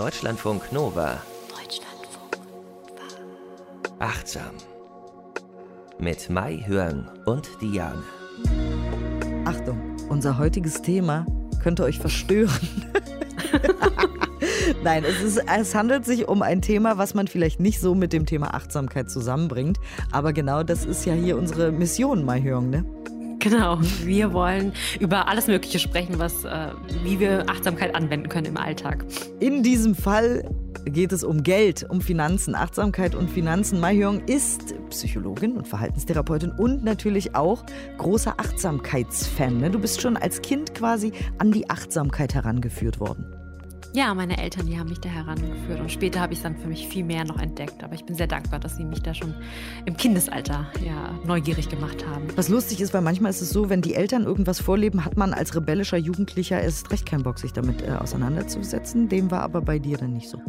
Deutschlandfunk Nova. Deutschlandfunk Nova. Achtsam. Mit Mai Hörn und Diane. Achtung, unser heutiges Thema könnte euch verstören. Nein, es, ist, es handelt sich um ein Thema, was man vielleicht nicht so mit dem Thema Achtsamkeit zusammenbringt. Aber genau das ist ja hier unsere Mission, Mai Hörn, ne? Genau, wir wollen über alles Mögliche sprechen, was, äh, wie wir Achtsamkeit anwenden können im Alltag. In diesem Fall geht es um Geld, um Finanzen, Achtsamkeit und Finanzen. Mai Hyung ist Psychologin und Verhaltenstherapeutin und natürlich auch großer Achtsamkeitsfan. Ne? Du bist schon als Kind quasi an die Achtsamkeit herangeführt worden. Ja, meine Eltern, die haben mich da herangeführt und später habe ich es dann für mich viel mehr noch entdeckt. Aber ich bin sehr dankbar, dass sie mich da schon im Kindesalter ja, neugierig gemacht haben. Was lustig ist, weil manchmal ist es so, wenn die Eltern irgendwas vorleben, hat man als rebellischer Jugendlicher erst recht keinen Bock, sich damit äh, auseinanderzusetzen. Dem war aber bei dir dann nicht so.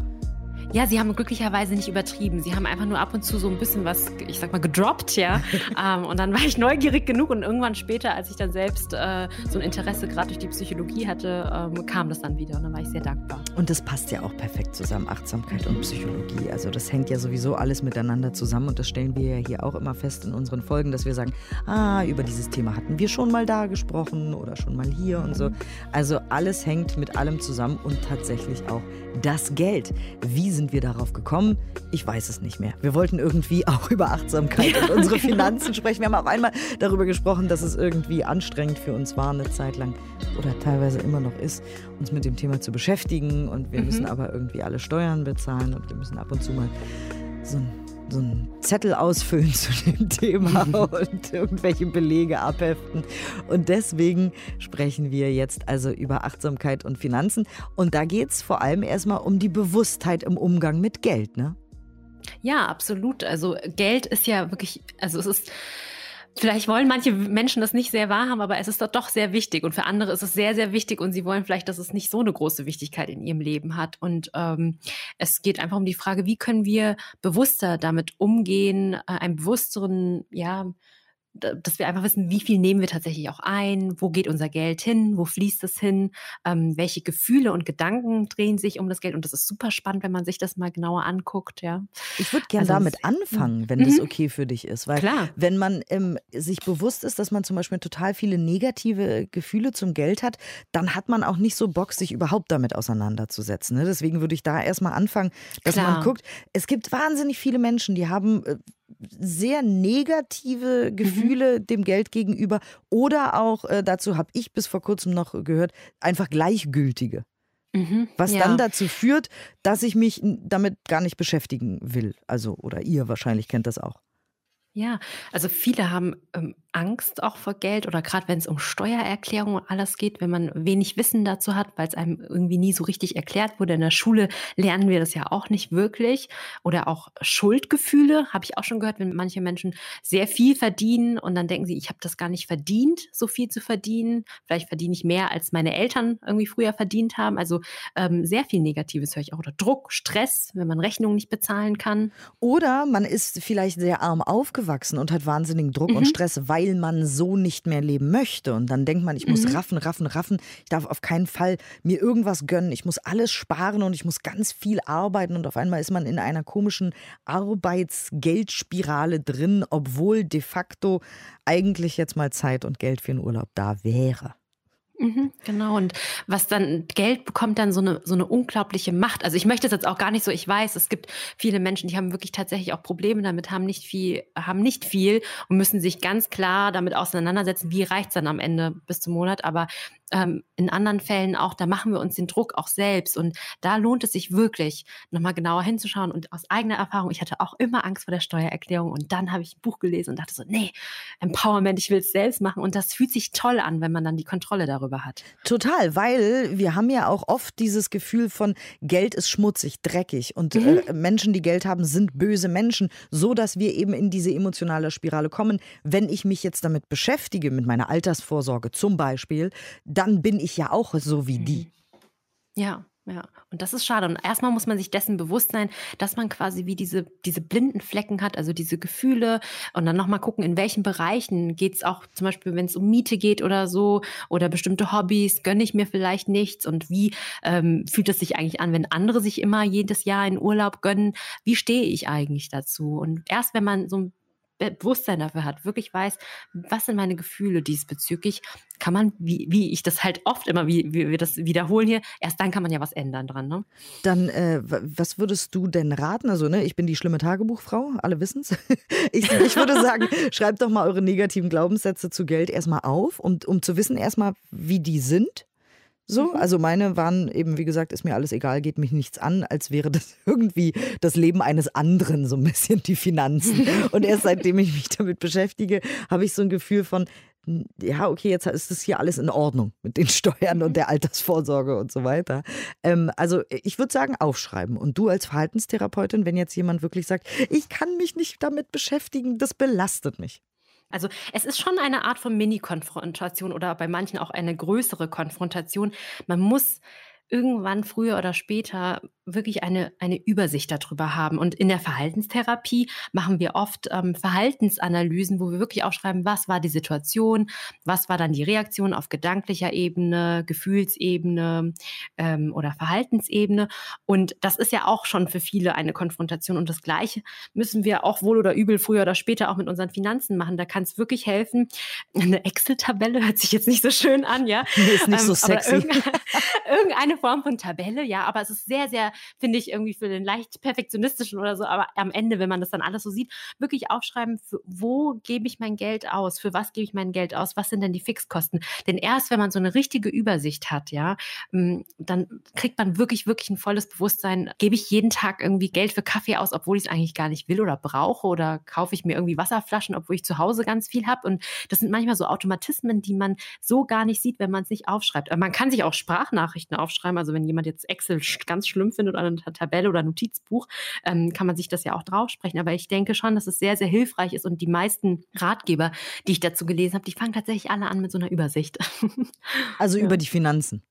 Ja, sie haben glücklicherweise nicht übertrieben. Sie haben einfach nur ab und zu so ein bisschen was, ich sag mal, gedroppt, ja. ähm, und dann war ich neugierig genug und irgendwann später, als ich dann selbst äh, so ein Interesse gerade durch die Psychologie hatte, ähm, kam das dann wieder und dann war ich sehr dankbar. Und das passt ja auch perfekt zusammen, Achtsamkeit und Psychologie. Also das hängt ja sowieso alles miteinander zusammen und das stellen wir ja hier auch immer fest in unseren Folgen, dass wir sagen, ah, über dieses Thema hatten wir schon mal da gesprochen oder schon mal hier und so. Also alles hängt mit allem zusammen und tatsächlich auch das Geld. Wie sind wir darauf gekommen? Ich weiß es nicht mehr. Wir wollten irgendwie auch über Achtsamkeit und unsere genau. Finanzen sprechen. Wir haben auch einmal darüber gesprochen, dass es irgendwie anstrengend für uns war, eine Zeit lang oder teilweise immer noch ist, uns mit dem Thema zu beschäftigen. Und wir mhm. müssen aber irgendwie alle Steuern bezahlen und wir müssen ab und zu mal so ein so einen Zettel ausfüllen zu dem Thema und irgendwelche Belege abheften. Und deswegen sprechen wir jetzt also über Achtsamkeit und Finanzen. Und da geht es vor allem erstmal um die Bewusstheit im Umgang mit Geld, ne? Ja, absolut. Also Geld ist ja wirklich, also es ist Vielleicht wollen manche Menschen das nicht sehr wahrhaben, aber es ist doch, doch sehr wichtig. Und für andere ist es sehr, sehr wichtig und sie wollen vielleicht, dass es nicht so eine große Wichtigkeit in ihrem Leben hat. Und ähm, es geht einfach um die Frage, wie können wir bewusster damit umgehen, äh, einen bewussteren, ja, dass wir einfach wissen, wie viel nehmen wir tatsächlich auch ein, wo geht unser Geld hin, wo fließt es hin, ähm, welche Gefühle und Gedanken drehen sich um das Geld. Und das ist super spannend, wenn man sich das mal genauer anguckt. Ja. Ich würde gerne also, damit anfangen, wenn mhm. das okay für dich ist. Weil Klar. wenn man ähm, sich bewusst ist, dass man zum Beispiel total viele negative Gefühle zum Geld hat, dann hat man auch nicht so Bock, sich überhaupt damit auseinanderzusetzen. Ne? Deswegen würde ich da erstmal anfangen, dass Klar. man guckt, es gibt wahnsinnig viele Menschen, die haben äh, sehr negative mhm. Gefühle mhm. dem Geld gegenüber oder auch, äh, dazu habe ich bis vor kurzem noch gehört, einfach gleichgültige. Mhm, was ja. dann dazu führt, dass ich mich damit gar nicht beschäftigen will. Also, oder ihr wahrscheinlich kennt das auch. Ja, also viele haben ähm, Angst auch vor Geld oder gerade wenn es um Steuererklärung und alles geht, wenn man wenig Wissen dazu hat, weil es einem irgendwie nie so richtig erklärt wurde. In der Schule lernen wir das ja auch nicht wirklich. Oder auch Schuldgefühle, habe ich auch schon gehört, wenn manche Menschen sehr viel verdienen und dann denken sie, ich habe das gar nicht verdient, so viel zu verdienen. Vielleicht verdiene ich mehr, als meine Eltern irgendwie früher verdient haben. Also ähm, sehr viel Negatives höre ich auch. Oder Druck, Stress, wenn man Rechnungen nicht bezahlen kann. Oder man ist vielleicht sehr arm aufgewachsen und hat wahnsinnigen Druck mhm. und Stress, weil man so nicht mehr leben möchte. Und dann denkt man, ich muss mhm. raffen, raffen, raffen. Ich darf auf keinen Fall mir irgendwas gönnen. Ich muss alles sparen und ich muss ganz viel arbeiten. Und auf einmal ist man in einer komischen Arbeitsgeldspirale drin, obwohl de facto eigentlich jetzt mal Zeit und Geld für einen Urlaub da wäre. Mhm, genau. Und was dann, Geld bekommt dann so eine, so eine unglaubliche Macht. Also ich möchte es jetzt auch gar nicht so, ich weiß, es gibt viele Menschen, die haben wirklich tatsächlich auch Probleme damit, haben nicht viel, haben nicht viel und müssen sich ganz klar damit auseinandersetzen, wie reicht es dann am Ende bis zum Monat. Aber ähm, in anderen Fällen auch, da machen wir uns den Druck auch selbst. Und da lohnt es sich wirklich, nochmal genauer hinzuschauen. Und aus eigener Erfahrung, ich hatte auch immer Angst vor der Steuererklärung. Und dann habe ich ein Buch gelesen und dachte so, nee, Empowerment, ich will es selbst machen. Und das fühlt sich toll an, wenn man dann die Kontrolle darüber hat. Total, weil wir haben ja auch oft dieses Gefühl von Geld ist schmutzig, dreckig. Und mhm. äh, Menschen, die Geld haben, sind böse Menschen, so dass wir eben in diese emotionale Spirale kommen. Wenn ich mich jetzt damit beschäftige, mit meiner Altersvorsorge zum Beispiel, dann bin ich ja auch so wie die. Ja, Ja, und das ist schade. Und erstmal muss man sich dessen bewusst sein, dass man quasi wie diese, diese blinden Flecken hat, also diese Gefühle. Und dann nochmal gucken, in welchen Bereichen geht es auch, zum Beispiel, wenn es um Miete geht oder so, oder bestimmte Hobbys, gönne ich mir vielleicht nichts. Und wie ähm, fühlt es sich eigentlich an, wenn andere sich immer jedes Jahr in Urlaub gönnen? Wie stehe ich eigentlich dazu? Und erst wenn man so ein Bewusstsein dafür hat, wirklich weiß, was sind meine Gefühle diesbezüglich, kann man, wie, wie ich das halt oft immer, wie, wie wir das wiederholen hier, erst dann kann man ja was ändern dran. Ne? Dann, äh, was würdest du denn raten? Also, ne, ich bin die schlimme Tagebuchfrau, alle wissen es. ich, ich würde sagen, schreibt doch mal eure negativen Glaubenssätze zu Geld erstmal auf, um, um zu wissen erstmal, wie die sind so, mhm. also meine waren eben, wie gesagt, ist mir alles egal, geht mich nichts an, als wäre das irgendwie das Leben eines anderen, so ein bisschen die Finanzen. Und erst seitdem ich mich damit beschäftige, habe ich so ein Gefühl von, ja, okay, jetzt ist das hier alles in Ordnung mit den Steuern mhm. und der Altersvorsorge und so weiter. Ähm, also ich würde sagen, aufschreiben. Und du als Verhaltenstherapeutin, wenn jetzt jemand wirklich sagt, ich kann mich nicht damit beschäftigen, das belastet mich. Also es ist schon eine Art von Mini-Konfrontation oder bei manchen auch eine größere Konfrontation. Man muss irgendwann früher oder später wirklich eine, eine Übersicht darüber haben. Und in der Verhaltenstherapie machen wir oft ähm, Verhaltensanalysen, wo wir wirklich aufschreiben, was war die Situation, was war dann die Reaktion auf gedanklicher Ebene, Gefühlsebene ähm, oder Verhaltensebene. Und das ist ja auch schon für viele eine Konfrontation. Und das Gleiche müssen wir auch wohl oder übel früher oder später auch mit unseren Finanzen machen. Da kann es wirklich helfen. Eine Excel-Tabelle hört sich jetzt nicht so schön an, ja. ist nicht so ähm, sexy. Irgendeine, irgendeine Form von Tabelle, ja, aber es ist sehr, sehr finde ich irgendwie für den leicht perfektionistischen oder so. Aber am Ende, wenn man das dann alles so sieht, wirklich aufschreiben, für, wo gebe ich mein Geld aus? Für was gebe ich mein Geld aus? Was sind denn die Fixkosten? Denn erst wenn man so eine richtige Übersicht hat, ja, hm, dann kriegt man wirklich, wirklich ein volles Bewusstsein. Gebe ich jeden Tag irgendwie Geld für Kaffee aus, obwohl ich es eigentlich gar nicht will oder brauche? Oder kaufe ich mir irgendwie Wasserflaschen, obwohl ich zu Hause ganz viel habe? Und das sind manchmal so Automatismen, die man so gar nicht sieht, wenn man es nicht aufschreibt. Aber man kann sich auch Sprachnachrichten aufschreiben. Also wenn jemand jetzt Excel ganz schlimm findet oder eine Tabelle oder Notizbuch, ähm, kann man sich das ja auch drauf sprechen. Aber ich denke schon, dass es sehr, sehr hilfreich ist und die meisten Ratgeber, die ich dazu gelesen habe, die fangen tatsächlich alle an mit so einer Übersicht. Also ja. über die Finanzen.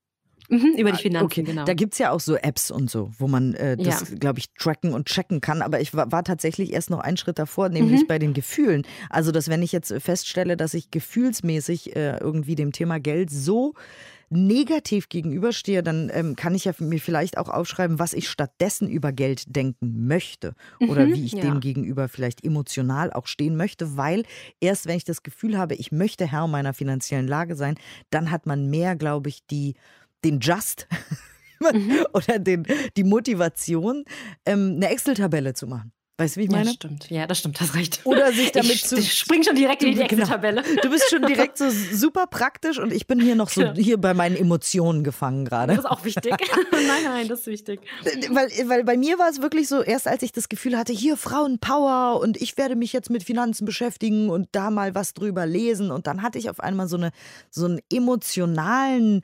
Mhm, über die ah, Finanzen, okay. genau. Da gibt es ja auch so Apps und so, wo man äh, das, ja. glaube ich, tracken und checken kann. Aber ich war, war tatsächlich erst noch einen Schritt davor, nämlich mhm. bei den Gefühlen. Also, dass wenn ich jetzt feststelle, dass ich gefühlsmäßig äh, irgendwie dem Thema Geld so negativ gegenüberstehe, dann ähm, kann ich ja mir vielleicht auch aufschreiben, was ich stattdessen über Geld denken möchte oder mhm, wie ich ja. dem gegenüber vielleicht emotional auch stehen möchte, weil erst wenn ich das Gefühl habe, ich möchte Herr meiner finanziellen Lage sein, dann hat man mehr, glaube ich, die den Just mhm. oder den, die Motivation, ähm, eine Excel-Tabelle zu machen. Weißt du, wie ich meine? Ja, stimmt. Ja, das stimmt, das recht. Oder sich damit ich, zu. Ich spring schon direkt in die genau. Excel-Tabelle. Du bist schon direkt so super praktisch und ich bin hier noch so hier bei meinen Emotionen gefangen gerade. Das ist auch wichtig. nein, nein, das ist wichtig. Weil, weil bei mir war es wirklich so, erst als ich das Gefühl hatte, hier Frauenpower und ich werde mich jetzt mit Finanzen beschäftigen und da mal was drüber lesen. Und dann hatte ich auf einmal so, eine, so einen emotionalen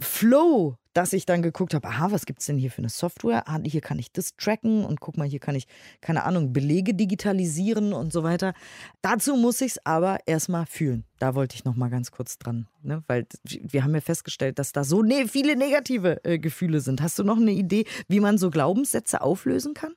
Flow dass ich dann geguckt habe, aha, was gibt es denn hier für eine Software? Ah, hier kann ich das tracken und guck mal, hier kann ich, keine Ahnung, Belege digitalisieren und so weiter. Dazu muss ich es aber erstmal fühlen. Da wollte ich noch mal ganz kurz dran, ne? weil wir haben ja festgestellt, dass da so ne viele negative äh, Gefühle sind. Hast du noch eine Idee, wie man so Glaubenssätze auflösen kann?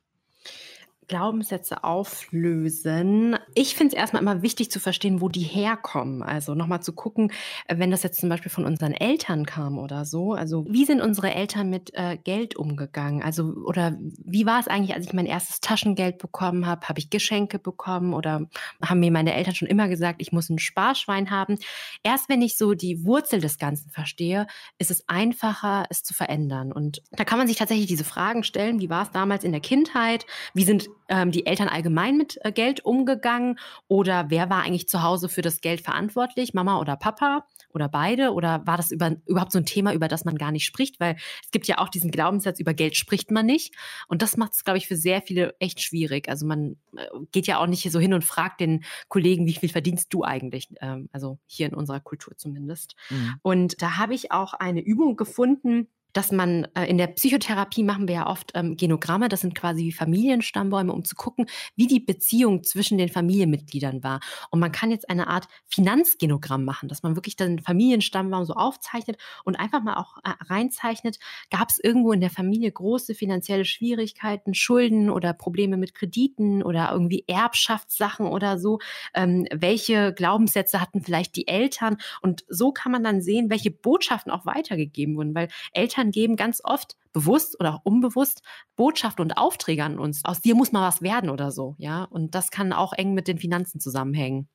Glaubenssätze auflösen. Ich finde es erstmal immer wichtig zu verstehen, wo die herkommen. Also nochmal zu gucken, äh, wenn das jetzt zum Beispiel von unseren Eltern kam oder so. Also wie sind unsere Eltern mit äh, Geld umgegangen? Also oder wie war es eigentlich, als ich mein erstes Taschengeld bekommen habe? Habe ich Geschenke bekommen oder haben mir meine Eltern schon immer gesagt, ich muss ein Sparschwein haben? Erst wenn ich so die Wurzel des Ganzen verstehe, ist es einfacher, es zu verändern. Und da kann man sich tatsächlich diese Fragen stellen. Wie war es damals in der Kindheit? Wie sind ähm, die Eltern allgemein mit äh, Geld umgegangen? Oder wer war eigentlich zu Hause für das Geld verantwortlich? Mama oder Papa oder beide? Oder war das über, überhaupt so ein Thema, über das man gar nicht spricht? Weil es gibt ja auch diesen Glaubenssatz, über Geld spricht man nicht. Und das macht es, glaube ich, für sehr viele echt schwierig. Also man äh, geht ja auch nicht so hin und fragt den Kollegen, wie viel verdienst du eigentlich? Ähm, also hier in unserer Kultur zumindest. Mhm. Und da habe ich auch eine Übung gefunden, dass man äh, in der Psychotherapie machen wir ja oft ähm, Genogramme, das sind quasi Familienstammbäume, um zu gucken, wie die Beziehung zwischen den Familienmitgliedern war. Und man kann jetzt eine Art Finanzgenogramm machen, dass man wirklich den Familienstammbaum so aufzeichnet und einfach mal auch äh, reinzeichnet, gab es irgendwo in der Familie große finanzielle Schwierigkeiten, Schulden oder Probleme mit Krediten oder irgendwie Erbschaftssachen oder so. Ähm, welche Glaubenssätze hatten vielleicht die Eltern? Und so kann man dann sehen, welche Botschaften auch weitergegeben wurden, weil Eltern geben ganz oft bewusst oder auch unbewusst Botschaften und Aufträge an uns. Aus dir muss mal was werden oder so, ja. Und das kann auch eng mit den Finanzen zusammenhängen.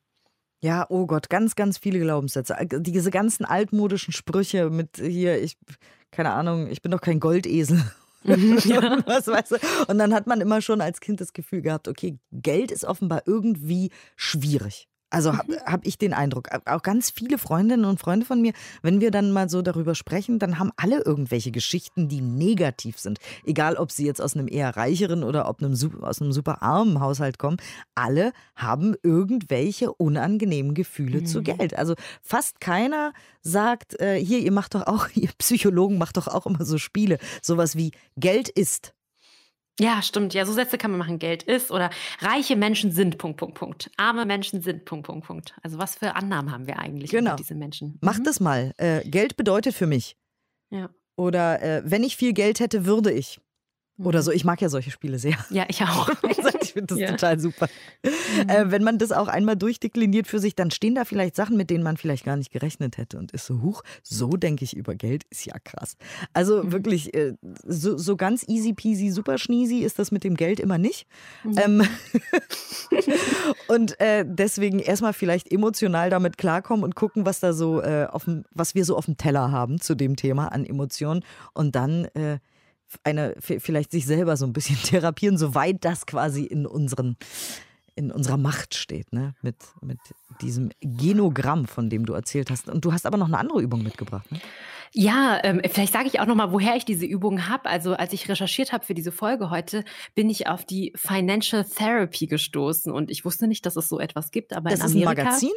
Ja, oh Gott, ganz, ganz viele Glaubenssätze. Diese ganzen altmodischen Sprüche mit hier, ich, keine Ahnung, ich bin doch kein Goldesel. Mhm, ja. was, weißt du? Und dann hat man immer schon als Kind das Gefühl gehabt, okay, Geld ist offenbar irgendwie schwierig. Also habe mhm. hab ich den Eindruck. Auch ganz viele Freundinnen und Freunde von mir, wenn wir dann mal so darüber sprechen, dann haben alle irgendwelche Geschichten, die negativ sind. Egal, ob sie jetzt aus einem eher reicheren oder ob einem, aus einem super armen Haushalt kommen. Alle haben irgendwelche unangenehmen Gefühle mhm. zu Geld. Also fast keiner sagt, äh, hier, ihr macht doch auch, ihr Psychologen macht doch auch immer so Spiele. Sowas wie Geld ist. Ja, stimmt. Ja, so Sätze kann man machen. Geld ist oder reiche Menschen sind Punkt, Punkt, Punkt. Arme Menschen sind Punkt, Punkt, Punkt. Also was für Annahmen haben wir eigentlich genau. über diese Menschen? Mach mhm. das mal. Äh, Geld bedeutet für mich. Ja. Oder äh, wenn ich viel Geld hätte, würde ich. Oder so. Ich mag ja solche Spiele sehr. Ja, ich auch. ich finde das ja. total super. Mhm. Äh, wenn man das auch einmal durchdekliniert für sich, dann stehen da vielleicht Sachen, mit denen man vielleicht gar nicht gerechnet hätte und ist so, huch, so denke ich über Geld, ist ja krass. Also mhm. wirklich, äh, so, so, ganz easy peasy, super schneezy ist das mit dem Geld immer nicht. Mhm. Ähm, und äh, deswegen erstmal vielleicht emotional damit klarkommen und gucken, was da so äh, auf dem, was wir so auf dem Teller haben zu dem Thema an Emotionen und dann äh, eine, vielleicht sich selber so ein bisschen therapieren, soweit das quasi in unseren in unserer Macht steht, ne? mit, mit diesem Genogramm, von dem du erzählt hast. Und du hast aber noch eine andere Übung mitgebracht. Ne? Ja, ähm, vielleicht sage ich auch noch mal, woher ich diese Übung habe. Also als ich recherchiert habe für diese Folge heute, bin ich auf die Financial Therapy gestoßen und ich wusste nicht, dass es so etwas gibt. Aber das in Amerika, ist ein Magazin?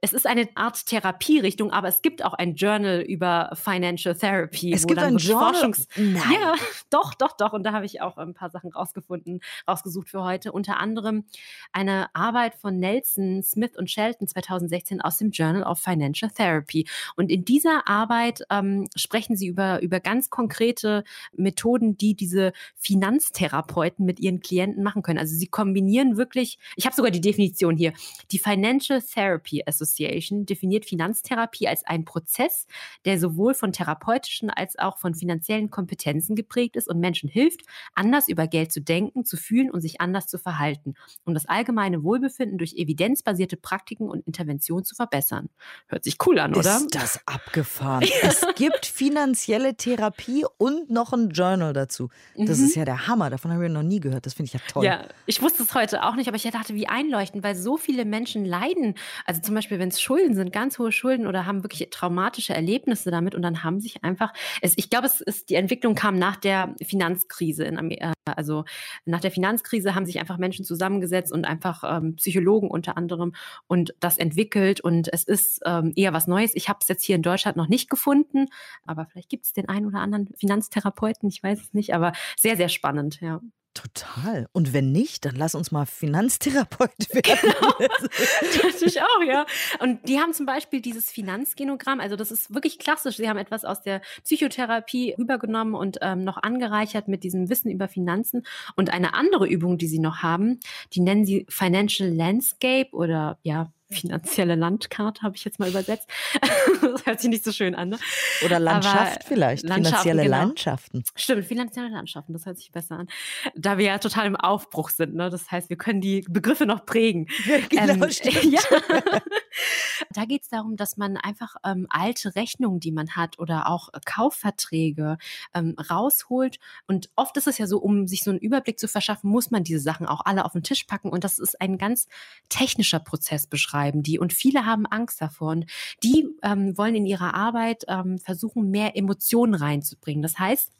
Es ist eine Art Therapierichtung, aber es gibt auch ein Journal über Financial Therapy. Es gibt ein Journal? Forschungs Nein. Ja, doch, doch, doch. Und da habe ich auch ein paar Sachen rausgefunden, rausgesucht für heute. Unter anderem eine Arbeit von Nelson, Smith und Shelton 2016 aus dem Journal of Financial Therapy. Und in dieser Arbeit ähm, sprechen sie über, über ganz konkrete Methoden, die diese Finanztherapeuten mit ihren Klienten machen können. Also sie kombinieren wirklich, ich habe sogar die Definition hier, die Financial Therapy Association definiert Finanztherapie als einen Prozess, der sowohl von therapeutischen als auch von finanziellen Kompetenzen geprägt ist und Menschen hilft, anders über Geld zu denken, zu fühlen und sich anders zu verhalten, um das allgemeine Wohlbefinden durch evidenzbasierte Praktiken und Interventionen zu verbessern. Hört sich cool an, oder? Ist das abgefahren? es gibt finanzielle Therapie und noch ein Journal dazu. Das mhm. ist ja der Hammer. Davon habe ich noch nie gehört. Das finde ich ja toll. Ja, ich wusste es heute auch nicht, aber ich dachte, wie einleuchtend, weil so viele Menschen leiden. Also zum Beispiel, wenn es Schulden sind, ganz hohe Schulden oder haben wirklich traumatische Erlebnisse damit und dann haben sich einfach, es, ich glaube, es ist, die Entwicklung kam nach der Finanzkrise in Amerika, äh, also nach der Finanzkrise haben sich einfach Menschen zusammengesetzt und einfach ähm, Psychologen unter anderem und das entwickelt und es ist ähm, eher was Neues. Ich habe es jetzt hier in Deutschland noch nicht gefunden, aber vielleicht gibt es den einen oder anderen Finanztherapeuten, ich weiß es nicht, aber sehr, sehr spannend, ja. Total. Und wenn nicht, dann lass uns mal Finanztherapeut werden. Genau. das ich auch, ja. Und die haben zum Beispiel dieses Finanzgenogramm, also das ist wirklich klassisch. Sie haben etwas aus der Psychotherapie übergenommen und ähm, noch angereichert mit diesem Wissen über Finanzen. Und eine andere Übung, die sie noch haben, die nennen sie Financial Landscape oder ja, finanzielle Landkarte, habe ich jetzt mal übersetzt. das hört sich nicht so schön an. Ne? Oder Landschaft Aber vielleicht, finanzielle genau. Landschaften. Stimmt, finanzielle Landschaften, das hört sich besser an. Da wir ja total im Aufbruch sind, ne? das heißt, wir können die Begriffe noch prägen. genau, ähm, ja. da geht es darum, dass man einfach ähm, alte Rechnungen, die man hat oder auch Kaufverträge ähm, rausholt. Und oft ist es ja so, um sich so einen Überblick zu verschaffen, muss man diese Sachen auch alle auf den Tisch packen. Und das ist ein ganz technischer Prozess beschreiben schreiben die und viele haben Angst davor und die ähm, wollen in ihrer Arbeit ähm, versuchen, mehr Emotionen reinzubringen. Das heißt,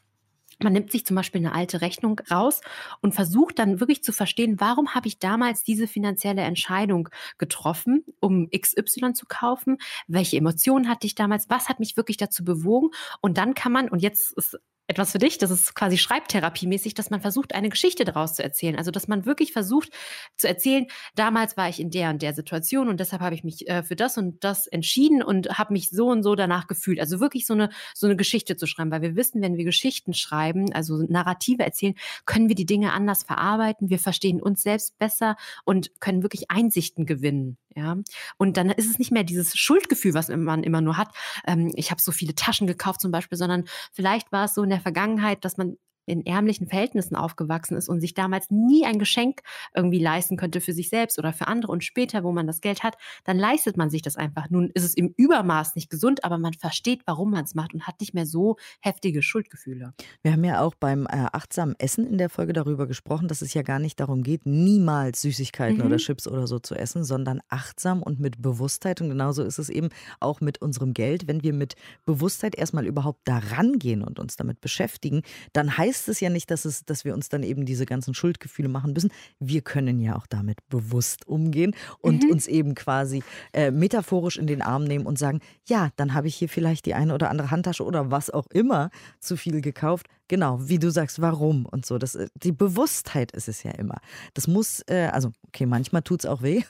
man nimmt sich zum Beispiel eine alte Rechnung raus und versucht dann wirklich zu verstehen, warum habe ich damals diese finanzielle Entscheidung getroffen, um XY zu kaufen? Welche Emotionen hatte ich damals? Was hat mich wirklich dazu bewogen? Und dann kann man, und jetzt ist etwas für dich. Das ist quasi Schreibtherapiemäßig, dass man versucht, eine Geschichte daraus zu erzählen. Also, dass man wirklich versucht zu erzählen, damals war ich in der und der Situation und deshalb habe ich mich äh, für das und das entschieden und habe mich so und so danach gefühlt. Also wirklich so eine, so eine Geschichte zu schreiben, weil wir wissen, wenn wir Geschichten schreiben, also Narrative erzählen, können wir die Dinge anders verarbeiten. Wir verstehen uns selbst besser und können wirklich Einsichten gewinnen. Ja, und dann ist es nicht mehr dieses Schuldgefühl, was man immer nur hat. Ähm, ich habe so viele Taschen gekauft zum Beispiel, sondern vielleicht war es so in der Vergangenheit, dass man in ärmlichen Verhältnissen aufgewachsen ist und sich damals nie ein Geschenk irgendwie leisten könnte für sich selbst oder für andere und später, wo man das Geld hat, dann leistet man sich das einfach. Nun ist es im Übermaß nicht gesund, aber man versteht, warum man es macht und hat nicht mehr so heftige Schuldgefühle. Wir haben ja auch beim äh, achtsamen Essen in der Folge darüber gesprochen, dass es ja gar nicht darum geht, niemals Süßigkeiten mhm. oder Chips oder so zu essen, sondern achtsam und mit Bewusstheit. Und genauso ist es eben auch mit unserem Geld. Wenn wir mit Bewusstheit erstmal überhaupt daran gehen und uns damit beschäftigen, dann heißt heißt es ja nicht, dass, es, dass wir uns dann eben diese ganzen Schuldgefühle machen müssen. Wir können ja auch damit bewusst umgehen und mhm. uns eben quasi äh, metaphorisch in den Arm nehmen und sagen, ja, dann habe ich hier vielleicht die eine oder andere Handtasche oder was auch immer zu viel gekauft. Genau, wie du sagst, warum und so. Das, äh, die Bewusstheit ist es ja immer. Das muss, äh, also okay, manchmal tut es auch weh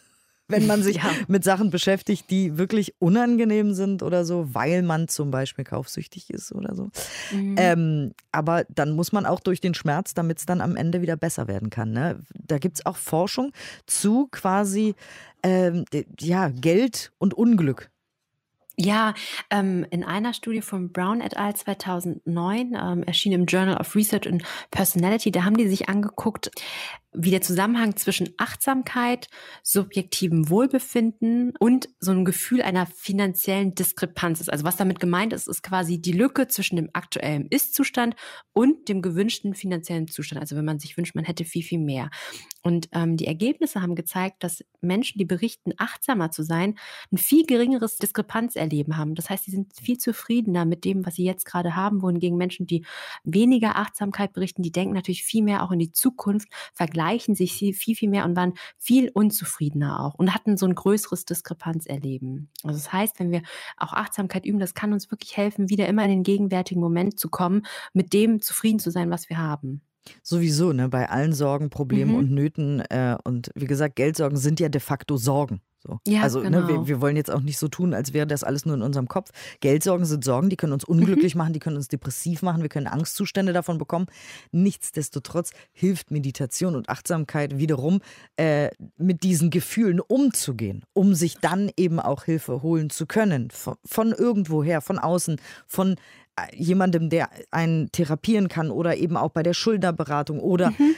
wenn man sich ja. mit Sachen beschäftigt, die wirklich unangenehm sind oder so, weil man zum Beispiel kaufsüchtig ist oder so. Mhm. Ähm, aber dann muss man auch durch den Schmerz, damit es dann am Ende wieder besser werden kann. Ne? Da gibt es auch Forschung zu quasi ähm, ja, Geld und Unglück. Ja, ähm, in einer Studie von Brown et al. 2009 ähm, erschien im Journal of Research and Personality, da haben die sich angeguckt, wie der Zusammenhang zwischen Achtsamkeit, subjektivem Wohlbefinden und so einem Gefühl einer finanziellen Diskrepanz ist. Also was damit gemeint ist, ist quasi die Lücke zwischen dem aktuellen Ist-Zustand und dem gewünschten finanziellen Zustand. Also wenn man sich wünscht, man hätte viel, viel mehr. Und ähm, die Ergebnisse haben gezeigt, dass Menschen, die berichten, achtsamer zu sein, ein viel geringeres Diskrepanzerleben haben. Das heißt, sie sind viel zufriedener mit dem, was sie jetzt gerade haben, wohingegen Menschen, die weniger Achtsamkeit berichten, die denken natürlich viel mehr auch in die Zukunft, vergleichen vergleichen sich viel, viel mehr und waren viel unzufriedener auch und hatten so ein größeres Diskrepanzerleben. Also das heißt, wenn wir auch Achtsamkeit üben, das kann uns wirklich helfen, wieder immer in den gegenwärtigen Moment zu kommen, mit dem zufrieden zu sein, was wir haben. Sowieso, ne? Bei allen Sorgen, Problemen mhm. und Nöten äh, und wie gesagt, Geldsorgen sind ja de facto Sorgen. So. Ja, also genau. ne, wir, genau. wir, wollen jetzt auch nicht so tun, als wäre das alles nur in unserem Kopf. Geldsorgen sind Sorgen, die können uns unglücklich mhm. machen, die können uns depressiv machen, wir können Angstzustände davon bekommen. Nichtsdestotrotz hilft Meditation und Achtsamkeit wiederum, äh, mit diesen Gefühlen umzugehen, um sich dann eben auch Hilfe holen zu können. Von, von irgendwoher, von außen, von jemandem, der einen therapieren kann oder eben auch bei der Schuldnerberatung oder mhm.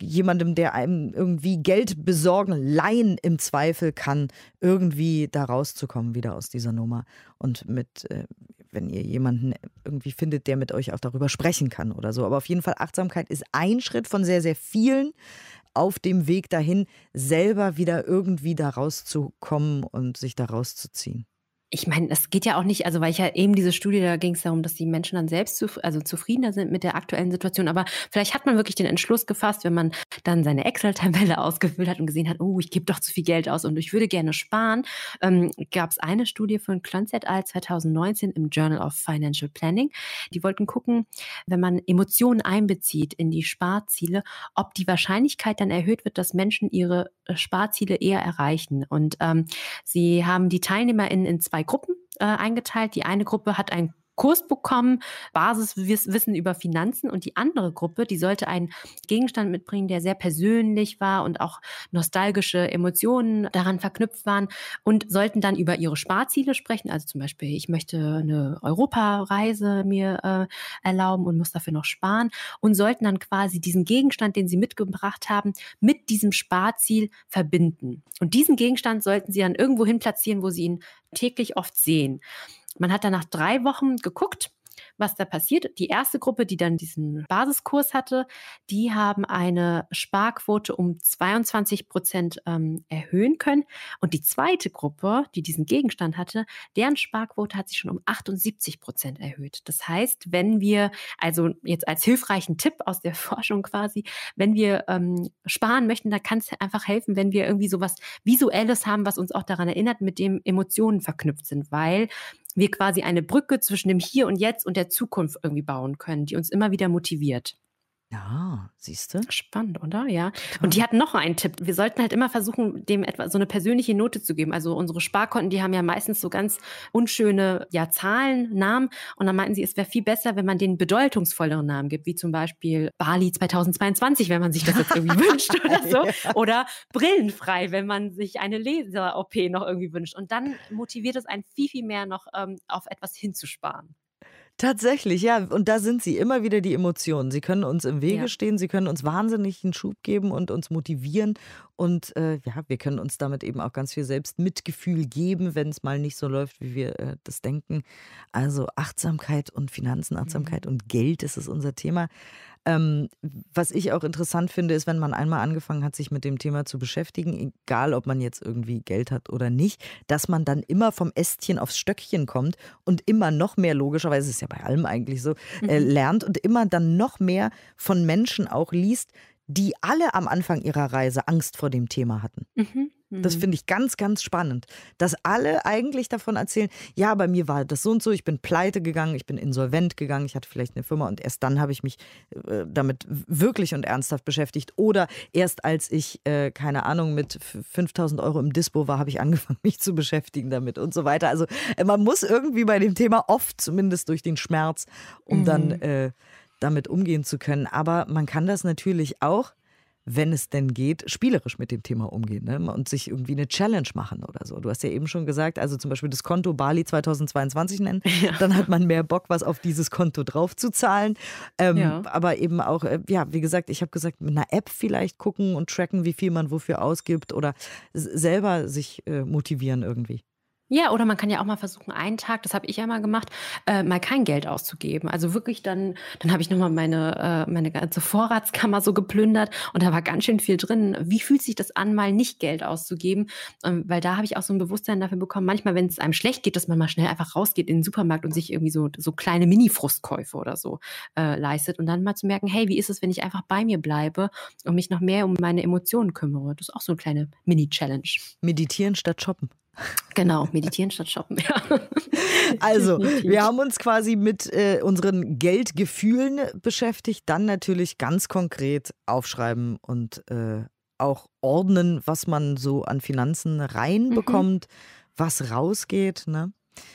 jemandem, der einem irgendwie Geld besorgen, leihen im Zweifel kann, irgendwie da rauszukommen wieder aus dieser Nummer. Und mit, äh, wenn ihr jemanden irgendwie findet, der mit euch auch darüber sprechen kann oder so. Aber auf jeden Fall, Achtsamkeit ist ein Schritt von sehr, sehr vielen auf dem Weg dahin, selber wieder irgendwie da rauszukommen und sich da rauszuziehen ich meine, es geht ja auch nicht, also weil ich ja eben diese Studie, da ging es darum, dass die Menschen dann selbst zu, also zufriedener sind mit der aktuellen Situation. Aber vielleicht hat man wirklich den Entschluss gefasst, wenn man dann seine Excel-Tabelle ausgefüllt hat und gesehen hat, oh, ich gebe doch zu viel Geld aus und ich würde gerne sparen. Ähm, Gab es eine Studie von Klonset al 2019 im Journal of Financial Planning. Die wollten gucken, wenn man Emotionen einbezieht in die Sparziele, ob die Wahrscheinlichkeit dann erhöht wird, dass Menschen ihre äh, Sparziele eher erreichen. Und ähm, sie haben die TeilnehmerInnen in zwei Gruppen äh, eingeteilt. Die eine Gruppe hat ein Kurs bekommen, Basiswissen über Finanzen und die andere Gruppe, die sollte einen Gegenstand mitbringen, der sehr persönlich war und auch nostalgische Emotionen daran verknüpft waren und sollten dann über ihre Sparziele sprechen. Also zum Beispiel, ich möchte eine Europareise mir äh, erlauben und muss dafür noch sparen und sollten dann quasi diesen Gegenstand, den sie mitgebracht haben, mit diesem Sparziel verbinden. Und diesen Gegenstand sollten sie dann irgendwo hin platzieren, wo sie ihn täglich oft sehen. Man hat dann nach drei Wochen geguckt, was da passiert. Die erste Gruppe, die dann diesen Basiskurs hatte, die haben eine Sparquote um 22 Prozent ähm, erhöhen können. Und die zweite Gruppe, die diesen Gegenstand hatte, deren Sparquote hat sich schon um 78 Prozent erhöht. Das heißt, wenn wir, also jetzt als hilfreichen Tipp aus der Forschung quasi, wenn wir ähm, sparen möchten, da kann es einfach helfen, wenn wir irgendwie sowas Visuelles haben, was uns auch daran erinnert, mit dem Emotionen verknüpft sind, weil wir quasi eine Brücke zwischen dem Hier und Jetzt und der Zukunft irgendwie bauen können, die uns immer wieder motiviert. Ja, siehst du? Spannend, oder? Ja. Und die hatten noch einen Tipp. Wir sollten halt immer versuchen, dem etwa so eine persönliche Note zu geben. Also unsere Sparkonten, die haben ja meistens so ganz unschöne ja, Zahlen, Namen. Und dann meinten sie, es wäre viel besser, wenn man den bedeutungsvolleren Namen gibt, wie zum Beispiel Bali 2022, wenn man sich das jetzt irgendwie wünscht oder so. Ja. Oder brillenfrei, wenn man sich eine Laser-OP noch irgendwie wünscht. Und dann motiviert es einen viel, viel mehr noch ähm, auf etwas hinzusparen. Tatsächlich, ja. Und da sind sie immer wieder die Emotionen. Sie können uns im Wege Ja. stehen, sie können uns wahnsinnig einen Schub geben und uns motivieren. Und äh, ja, wir können uns damit eben auch ganz viel Selbstmitgefühl geben, wenn es mal nicht so läuft, wie wir äh, das denken. Also Achtsamkeit und Finanzen, Achtsamkeit und Geld, das ist unser Thema. Ähm, was ich auch interessant finde, ist, wenn man einmal angefangen hat, sich mit dem Thema zu beschäftigen, egal ob man jetzt irgendwie Geld hat oder nicht, dass man dann immer vom Ästchen aufs Stöckchen kommt und immer noch mehr, logischerweise ist ja bei allem eigentlich so, äh, lernt und immer dann noch mehr von Menschen auch liest, die alle am Anfang ihrer Reise Angst vor dem Thema hatten. Mhm. Das Mhm. finde ich ganz, ganz spannend, dass alle eigentlich davon erzählen, ja, bei mir war das so und so, ich bin pleite gegangen, ich bin insolvent gegangen, ich hatte vielleicht eine Firma und erst dann habe ich mich äh, damit wirklich und ernsthaft beschäftigt. Oder erst als ich, äh, keine Ahnung, mit f- 5000 Euro im Dispo war, habe ich angefangen, mich zu beschäftigen damit und so weiter. Also äh, man muss irgendwie bei dem Thema oft zumindest durch den Schmerz, um dann äh, damit umgehen zu können. Aber man kann das natürlich auch wenn es denn geht, spielerisch mit dem Thema umgehen ne? und sich irgendwie eine Challenge machen oder so. Du hast ja eben schon gesagt, also zum Beispiel das Konto Bali 2022 nennen, dann hat man mehr Bock, was auf dieses Konto draufzuzahlen. Ähm, Ja. Aber eben auch, äh, ja, wie gesagt, ich habe gesagt, mit einer App vielleicht gucken und tracken, wie viel man wofür ausgibt oder selber sich äh, motivieren irgendwie. Ja, oder man kann ja auch mal versuchen, einen Tag, das habe ich ja mal gemacht, äh, mal kein Geld auszugeben. Also wirklich dann, dann habe ich nochmal meine, äh, meine ganze Vorratskammer so geplündert und da war ganz schön viel drin. Wie fühlt sich das an, mal nicht Geld auszugeben? Ähm, weil da habe ich auch so ein Bewusstsein dafür bekommen, manchmal, wenn es einem schlecht geht, dass man mal schnell einfach rausgeht in den Supermarkt und sich irgendwie so, so kleine Mini-Frustkäufe oder so äh, leistet und dann mal zu merken, hey, wie ist es, wenn ich einfach bei mir bleibe und mich noch mehr um meine Emotionen kümmere? Das ist auch so eine kleine Mini-Challenge. Meditieren statt shoppen. Genau, meditieren statt shoppen. Ja. Also, wir haben uns quasi mit äh, unseren Geldgefühlen beschäftigt, dann natürlich ganz konkret aufschreiben und äh, auch ordnen, was man so an Finanzen reinbekommt, was rausgeht. Ne?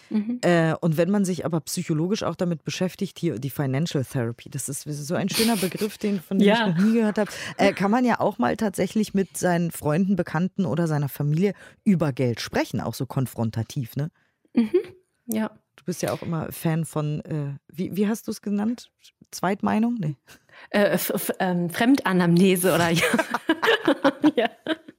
Mhm. Äh, und wenn man sich aber psychologisch auch damit beschäftigt, hier die Financial Therapy, das ist so ein schöner Begriff, den von dem Ja. ich noch nie gehört habe, äh, kann man ja auch mal tatsächlich mit seinen Freunden, Bekannten oder seiner Familie über Geld sprechen, auch so konfrontativ. Ne? Ja. Du bist ja auch immer Fan von, äh, wie, wie hast du es genannt? Zweitmeinung? Nee. Äh, ähm, Fremdanamnese oder ja. ja.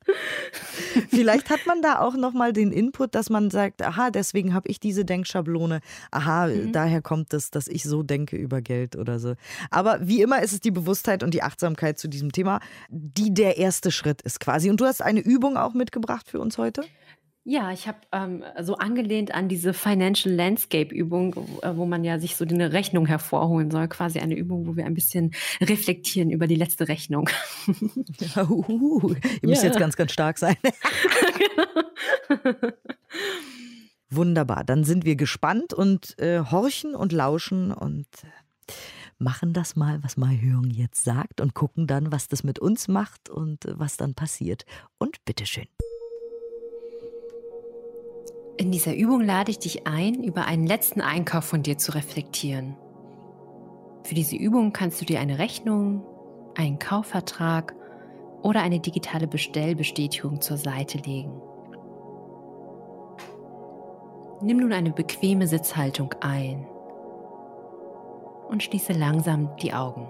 Vielleicht hat man da auch nochmal den Input, dass man sagt, aha, deswegen habe ich diese Denkschablone, aha, daher kommt es, dass ich so denke über Geld oder so. Aber wie immer ist es die Bewusstheit und die Achtsamkeit zu diesem Thema, die der erste Schritt ist quasi. Und du hast eine Übung auch mitgebracht für uns heute? Ja, ich habe ähm, so angelehnt an diese Financial Landscape Übung, wo, äh, wo man ja sich so eine Rechnung hervorholen soll, quasi eine Übung, wo wir ein bisschen reflektieren über die letzte Rechnung. Ja, uhuhu. Ihr müsst Ja. jetzt ganz, ganz stark sein. Wunderbar, dann sind wir gespannt und äh, horchen und lauschen und äh, machen das mal, was Mai jetzt sagt und gucken dann, was das mit uns macht und äh, was dann passiert. Und bitteschön. In dieser Übung lade ich dich ein, über einen letzten Einkauf von dir zu reflektieren. Für diese Übung kannst du dir eine Rechnung, einen Kaufvertrag oder eine digitale Bestellbestätigung zur Seite legen. Nimm nun eine bequeme Sitzhaltung ein und schließe langsam die Augen.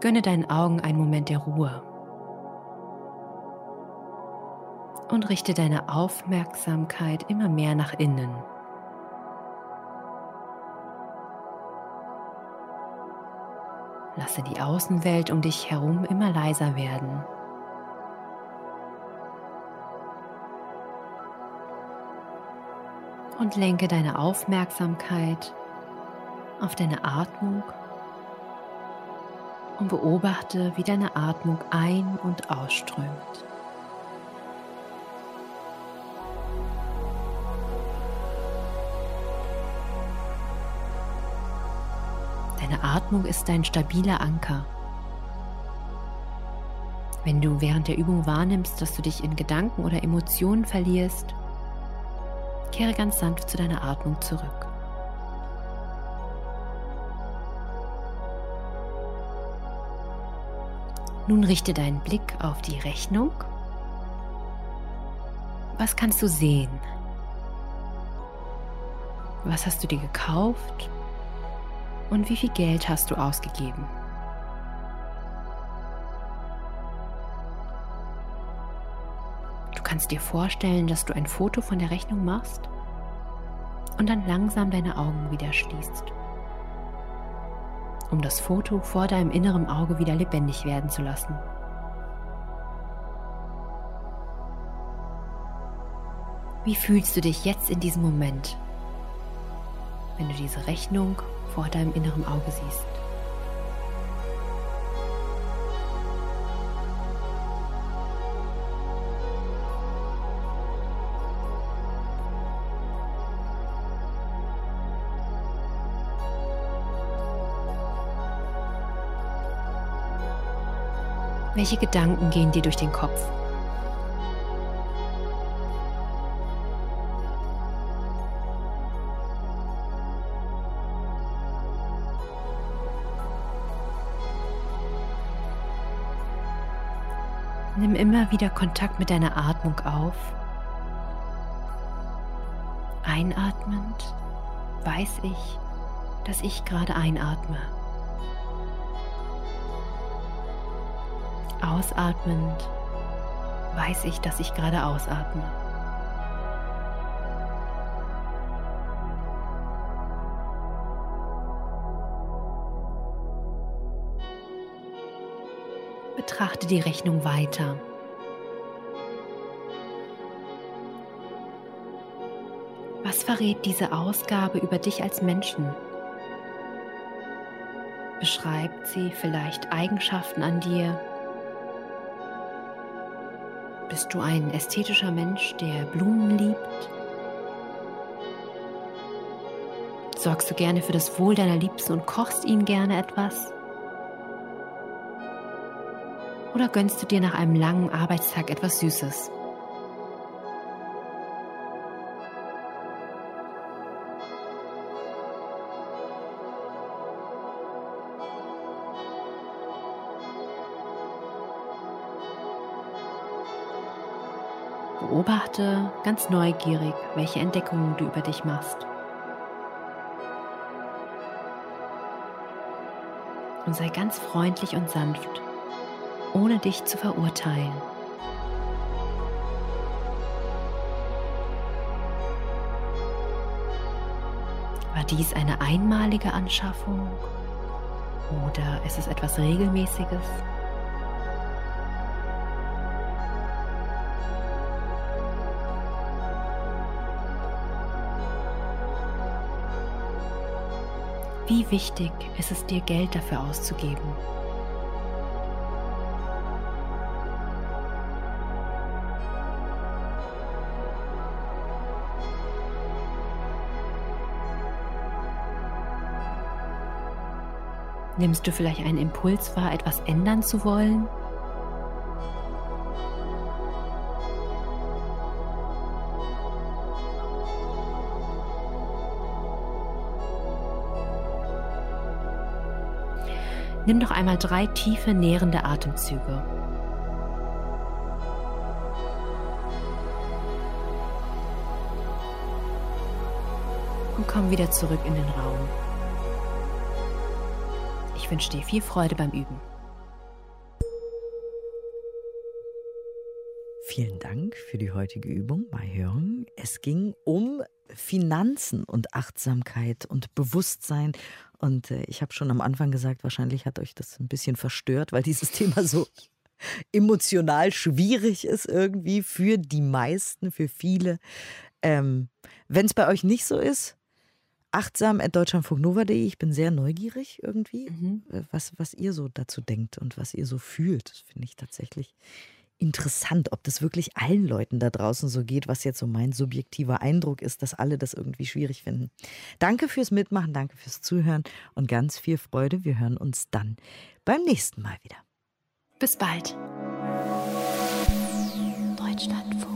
Gönne deinen Augen einen Moment der Ruhe und richte deine Aufmerksamkeit immer mehr nach innen. Lasse die Außenwelt um dich herum immer leiser werden. Und lenke deine Aufmerksamkeit auf deine Atmung und beobachte, wie deine Atmung ein- und ausströmt. Deine Atmung ist dein stabiler Anker. Wenn du während der Übung wahrnimmst, dass du dich in Gedanken oder Emotionen verlierst, kehre ganz sanft zu deiner Atmung zurück. Nun richte deinen Blick auf die Rechnung. Was kannst du sehen? Was hast du dir gekauft? Und wie viel Geld hast du ausgegeben? Du kannst dir vorstellen, dass du ein Foto von der Rechnung machst und dann langsam deine Augen wieder schließt, um das Foto vor deinem inneren Auge wieder lebendig werden zu lassen. Wie fühlst du dich jetzt in diesem Moment, wenn du diese Rechnung vor deinem inneren Auge siehst. Welche Gedanken gehen dir durch den Kopf? Nimm immer wieder Kontakt mit deiner Atmung auf. Einatmend weiß ich, dass ich gerade einatme. Ausatmend weiß ich, dass ich gerade ausatme. Betrachte die Rechnung weiter. Was verrät diese Ausgabe über dich als Menschen? Beschreibt sie vielleicht Eigenschaften an dir? Bist du ein ästhetischer Mensch, der Blumen liebt? Sorgst du gerne für das Wohl deiner Liebsten und kochst ihnen gerne etwas? Oder gönnst du dir nach einem langen Arbeitstag etwas Süßes? Beobachte ganz neugierig, welche Entdeckungen du über dich machst. Und sei ganz freundlich und sanft ohne dich zu verurteilen. War dies eine einmalige Anschaffung oder ist es etwas Regelmäßiges? Wie wichtig ist es dir, Geld dafür auszugeben? Nimmst du vielleicht einen Impuls wahr, etwas ändern zu wollen? Nimm noch einmal drei tiefe, nährende Atemzüge. Und komm wieder zurück in den Raum. Ich wünsche dir viel Freude beim Üben. Vielen Dank für die heutige Übung, Mai Hören. Es ging um Finanzen und Achtsamkeit und Bewusstsein. Und äh, ich habe schon am Anfang gesagt, wahrscheinlich hat euch das ein bisschen verstört, weil dieses Thema so emotional schwierig ist irgendwie für die meisten, für viele. Ähm, Wenn es bei euch nicht so ist, achtsam at deutschlandfunknova.de. Ich bin sehr neugierig irgendwie, mhm. Äh, was, was ihr so dazu denkt und was ihr so fühlt. Das finde ich tatsächlich interessant, ob das wirklich allen Leuten da draußen so geht, was jetzt so mein subjektiver Eindruck ist, dass alle das irgendwie schwierig finden. Danke fürs Mitmachen, danke fürs Zuhören und ganz viel Freude. Wir hören uns dann beim nächsten Mal wieder. Bis bald. Deutschlandfunk.